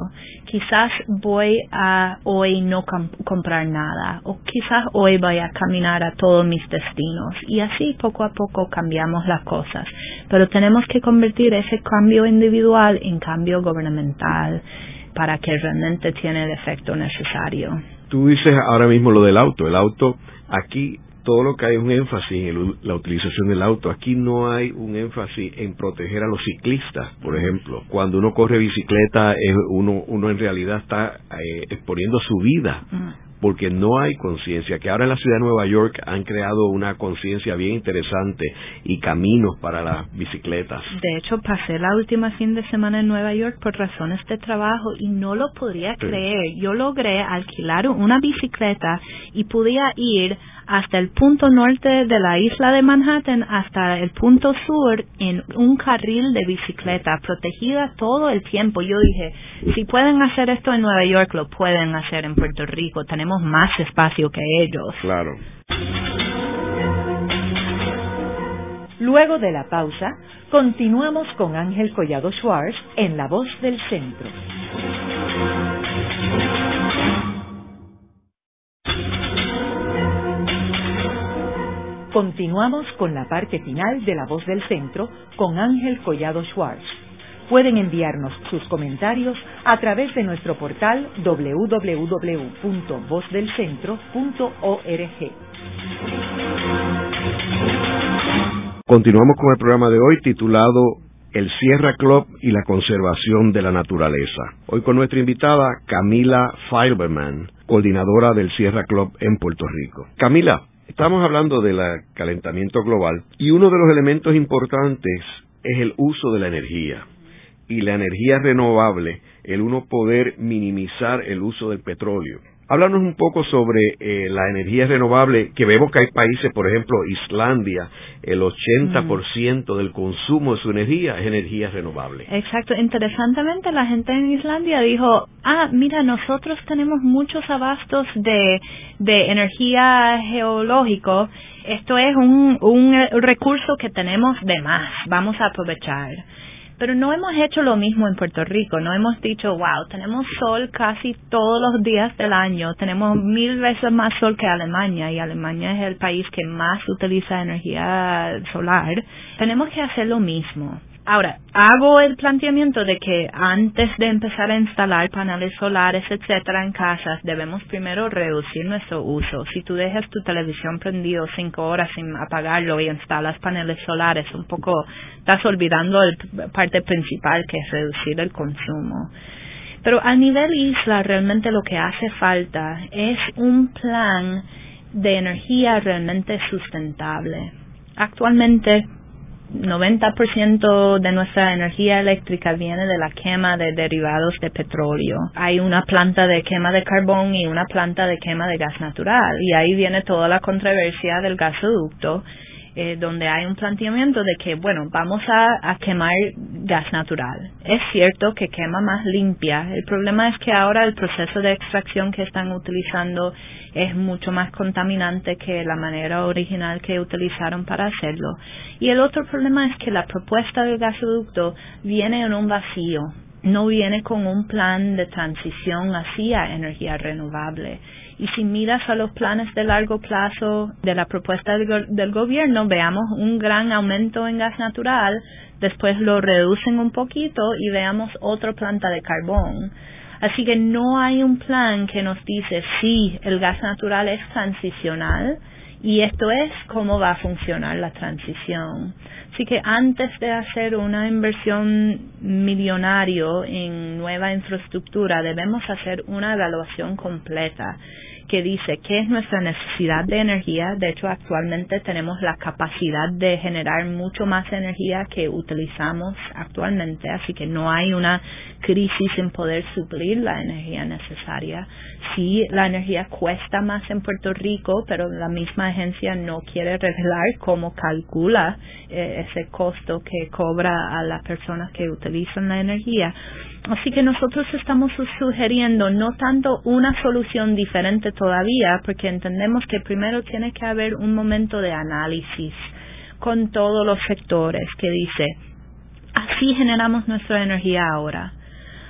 quizás voy a hoy no comprar nada, o quizás hoy voy a caminar a todos mis destinos. Y así poco a poco cambiamos las cosas. Pero tenemos que convertir ese cambio individual en cambio gubernamental para que realmente tiene el efecto necesario. Tú dices ahora mismo lo del auto. El auto, aquí todo lo que hay es un énfasis en la utilización del auto. Aquí no hay un énfasis en proteger a los ciclistas, por ejemplo. Cuando uno corre bicicleta, uno, uno en realidad está eh, exponiendo su vida. porque no hay conciencia, que ahora en la ciudad de Nueva York han creado una conciencia bien interesante y caminos para las bicicletas. De hecho, pasé la última fin de semana en Nueva York por razones de trabajo y no lo podría creer. Yo logré alquilar una bicicleta y podía ir hasta el punto norte de la isla de Manhattan hasta el punto sur en un carril de bicicleta protegida todo el tiempo. Yo dije, si pueden hacer esto en Nueva York, lo pueden hacer en Puerto Rico. Tenemos más espacio que ellos. Claro. Luego de la pausa, continuamos con Ángel Collado Schwartz en La Voz del Centro. Continuamos con la parte final de La Voz del Centro con Ángel Collado Schwartz. Pueden enviarnos sus comentarios a través de nuestro portal www.vozdelcentro.org. Continuamos con el programa de hoy titulado El Sierra Club y la conservación de la naturaleza. Hoy con nuestra invitada Camila Fiberman, coordinadora del Sierra Club en Puerto Rico. Camila, Estamos hablando del calentamiento global y uno de los elementos importantes es el uso de la energía. Y la energía renovable, el uno poder minimizar el uso del petróleo. Háblanos un poco sobre eh, la energía renovable, que vemos que hay países, por ejemplo, Islandia, el 80% del consumo de su energía es energía renovable. Exacto. Interesantemente, la gente en Islandia dijo, ah, mira, nosotros tenemos muchos abastos de, de energía geológico. Esto es un, un recurso que tenemos de más. Vamos a aprovechar. Pero no hemos hecho lo mismo en Puerto Rico, no hemos dicho, wow, tenemos sol casi todos los días del año, tenemos mil veces más sol que Alemania y Alemania es el país que más utiliza energía solar. Tenemos que hacer lo mismo. Ahora, hago el planteamiento de que antes de empezar a instalar paneles solares, etcétera, en casas, debemos primero reducir nuestro uso. Si tú dejas tu televisión prendido cinco horas sin apagarlo y instalas paneles solares, un poco estás olvidando la parte principal que es reducir el consumo. Pero a nivel isla, realmente lo que hace falta es un plan de energía realmente sustentable. Actualmente 90% de nuestra energía eléctrica viene de la quema de derivados de petróleo. Hay una planta de quema de carbón y una planta de quema de gas natural. Y ahí viene toda la controversia del gasoducto eh, donde hay un planteamiento de que, bueno, vamos a, quemar gas natural. Es cierto que quema más limpia. El problema es que ahora el proceso de extracción que están utilizando es mucho más contaminante que la manera original que utilizaron para hacerlo. Y el otro problema es que la propuesta del gasoducto viene en un vacío no viene con un plan de transición hacia energía renovable. Y si miras a los planes de largo plazo de la propuesta del, gobierno, veamos un gran aumento en gas natural, después lo reducen un poquito y veamos otra planta de carbón. Así que no hay un plan que nos dice si el gas natural es transicional y esto es cómo va a funcionar la transición. Así que antes de hacer una inversión millonario en nueva infraestructura, debemos hacer una evaluación completa que dice qué es nuestra necesidad de energía. De hecho, actualmente tenemos la capacidad de generar mucho más energía que utilizamos actualmente, así que no hay una crisis en poder suplir la energía necesaria. Sí, la energía cuesta más en Puerto Rico, pero la misma agencia no quiere revelar cómo calcula eh, ese costo que cobra a las personas que utilizan la energía. Así que nosotros estamos sugiriendo no tanto una solución diferente todavía, porque entendemos que primero tiene que haber un momento de análisis con todos los sectores que dice, así generamos nuestra energía ahora,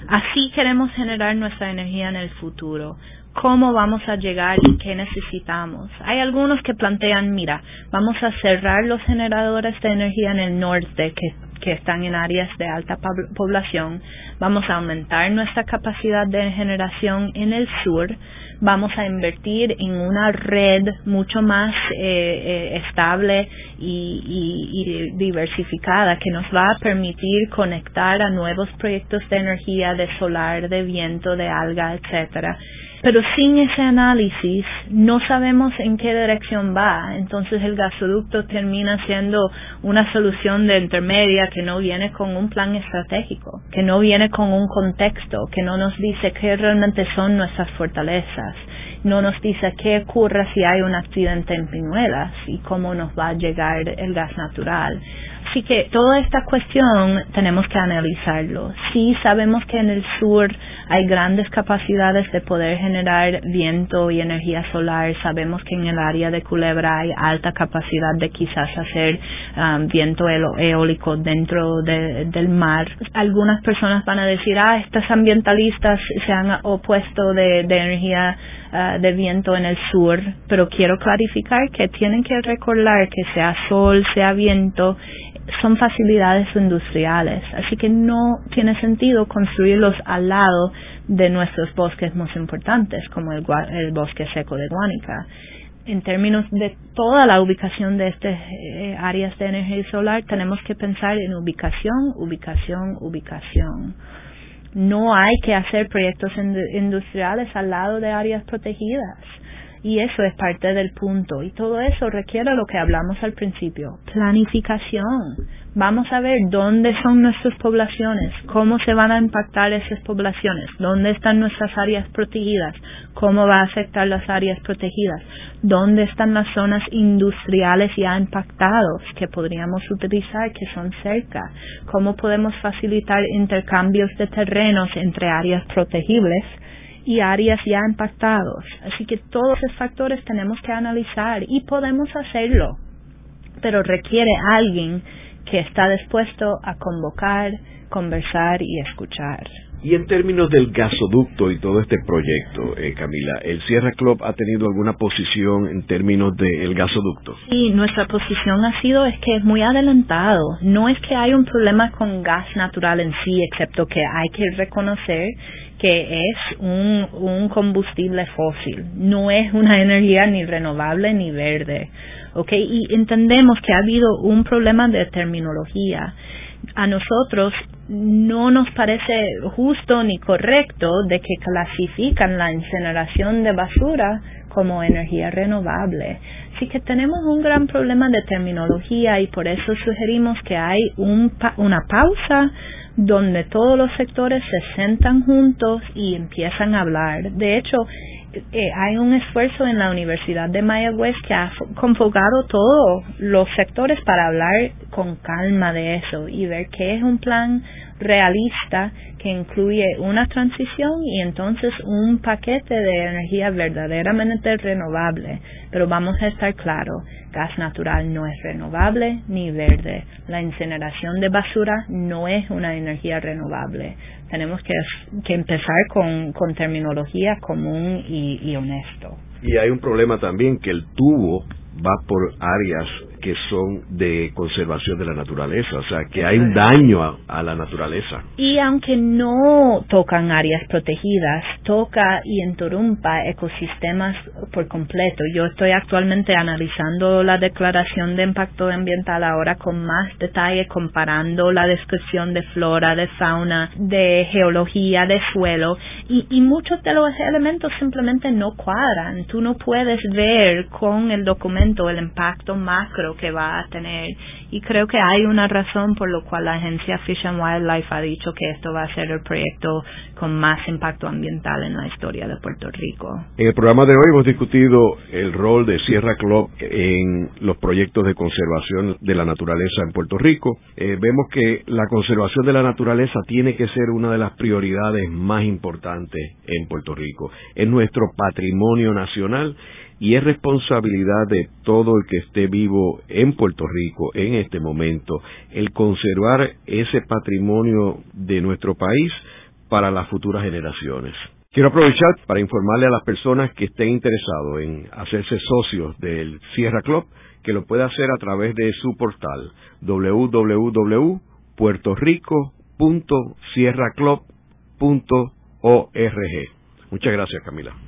así queremos generar nuestra energía en el futuro, cómo vamos a llegar y qué necesitamos. Hay algunos que plantean, mira, vamos a cerrar los generadores de energía en el norte que, que están en áreas de alta población, vamos a aumentar nuestra capacidad de generación en el sur, vamos a invertir en una red mucho más eh, eh, estable y, y, diversificada que nos va a permitir conectar a nuevos proyectos de energía, de solar, de viento, de alga, etcétera Pero sin ese análisis no sabemos en qué dirección va. Entonces el gasoducto termina siendo una solución de intermedia que no viene con un plan estratégico, que no viene con un contexto, que no nos dice qué realmente son nuestras fortalezas no nos dice qué ocurre si hay un accidente en Pinuelas y cómo nos va a llegar el gas natural. Así que toda esta cuestión tenemos que analizarlo. Sí sabemos que en el sur hay grandes capacidades de poder generar viento y energía solar. Sabemos que en el área de Culebra hay alta capacidad de quizás hacer um, viento eólico dentro del mar. Algunas personas van a decir, ah, estas ambientalistas se han opuesto de, energía uh, de viento en el sur, pero quiero clarificar que tienen que recordar que sea sol, sea viento, son facilidades industriales, así que no tiene sentido construirlos al lado de nuestros bosques más importantes, como el, bosque seco de Guánica. En términos de toda la ubicación de estas eh, áreas de energía solar, tenemos que pensar en ubicación, ubicación, ubicación. No hay que hacer proyectos industriales al lado de áreas protegidas y eso es parte del punto. Y todo eso requiere lo que hablamos al principio, planificación. Vamos a ver dónde son nuestras poblaciones, cómo se van a impactar esas poblaciones, dónde están nuestras áreas protegidas, cómo va a afectar las áreas protegidas, dónde están las zonas industriales ya impactadas que podríamos utilizar, que son cerca, cómo podemos facilitar intercambios de terrenos entre áreas protegibles y áreas ya impactados. Así que todos esos factores tenemos que analizar y podemos hacerlo, pero requiere alguien que está dispuesto a convocar, conversar y escuchar. Y en términos del gasoducto y todo este proyecto, eh, Camila, ¿el Sierra Club ha tenido alguna posición en términos del gasoducto? Sí, nuestra posición ha sido es que es muy adelantado. No es que hay un problema con gas natural en sí, excepto que hay que reconocer que es un, combustible fósil, no es una energía ni renovable ni verde. ¿ok? Y entendemos que ha habido un problema de terminología. A nosotros no nos parece justo ni correcto de que clasifican la incineración de basura como energía renovable. Así que tenemos un gran problema de terminología y por eso sugerimos que hay un una pausa donde todos los sectores se sentan juntos y empiezan a hablar. De hecho, eh, hay un esfuerzo en la Universidad de Mayagüez que ha convocado todos los sectores para hablar con calma de eso y ver qué es un plan realista que incluye una transición y entonces un paquete de energía verdaderamente renovable. Pero vamos a estar claros, gas natural no es renovable ni verde. La incineración de basura no es una energía renovable. Tenemos que, empezar con, con terminología común y, y honesto. Y hay un problema también que el tubo va por áreas que son de conservación de la naturaleza, o sea, que hay un daño a, la naturaleza. Y aunque no tocan áreas protegidas, toca y interrumpa ecosistemas por completo. Yo estoy actualmente analizando la declaración de impacto ambiental ahora con más detalle, comparando la descripción de flora, de fauna, de geología, de suelo, y, y muchos de los elementos simplemente no cuadran. Tú no puedes ver con el documento el impacto macro que va a tener y creo que hay una razón por lo cual la agencia Fish and Wildlife ha dicho que esto va a ser el proyecto con más impacto ambiental en la historia de Puerto Rico. En el programa de hoy hemos discutido el rol de Sierra Club en los proyectos de conservación de la naturaleza en Puerto Rico. Eh, vemos que la conservación de la naturaleza tiene que ser una de las prioridades más importantes en Puerto Rico. Es nuestro patrimonio nacional y es responsabilidad de todo el que esté vivo en Puerto Rico en este momento el conservar ese patrimonio de nuestro país para las futuras generaciones. Quiero aprovechar para informarle a las personas que estén interesados en hacerse socios del Sierra Club que lo puede hacer a través de su portal www.puertorico.sierraclub.org. Muchas gracias, Camila.